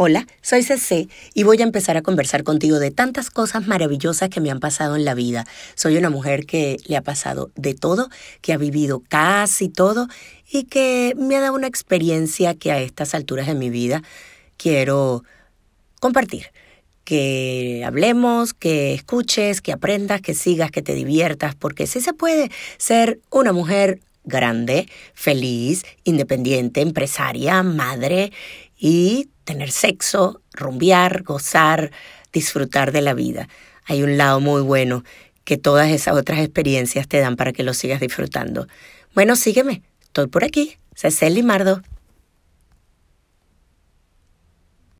Hola, soy CC y voy a empezar a conversar contigo de tantas cosas maravillosas que me han pasado en la vida. Soy una mujer que le ha pasado de todo, que ha vivido casi todo y que me ha dado una experiencia que a estas alturas de mi vida quiero compartir. Que hablemos, que escuches, que aprendas, que sigas, que te diviertas, porque sí se puede ser una mujer grande, feliz, independiente, empresaria, madre y tener sexo, rumbear, gozar, disfrutar de la vida. Hay un lado muy bueno que todas esas otras experiencias te dan para que lo sigas disfrutando. Bueno, sígueme. Estoy por aquí. Cecil Limardo.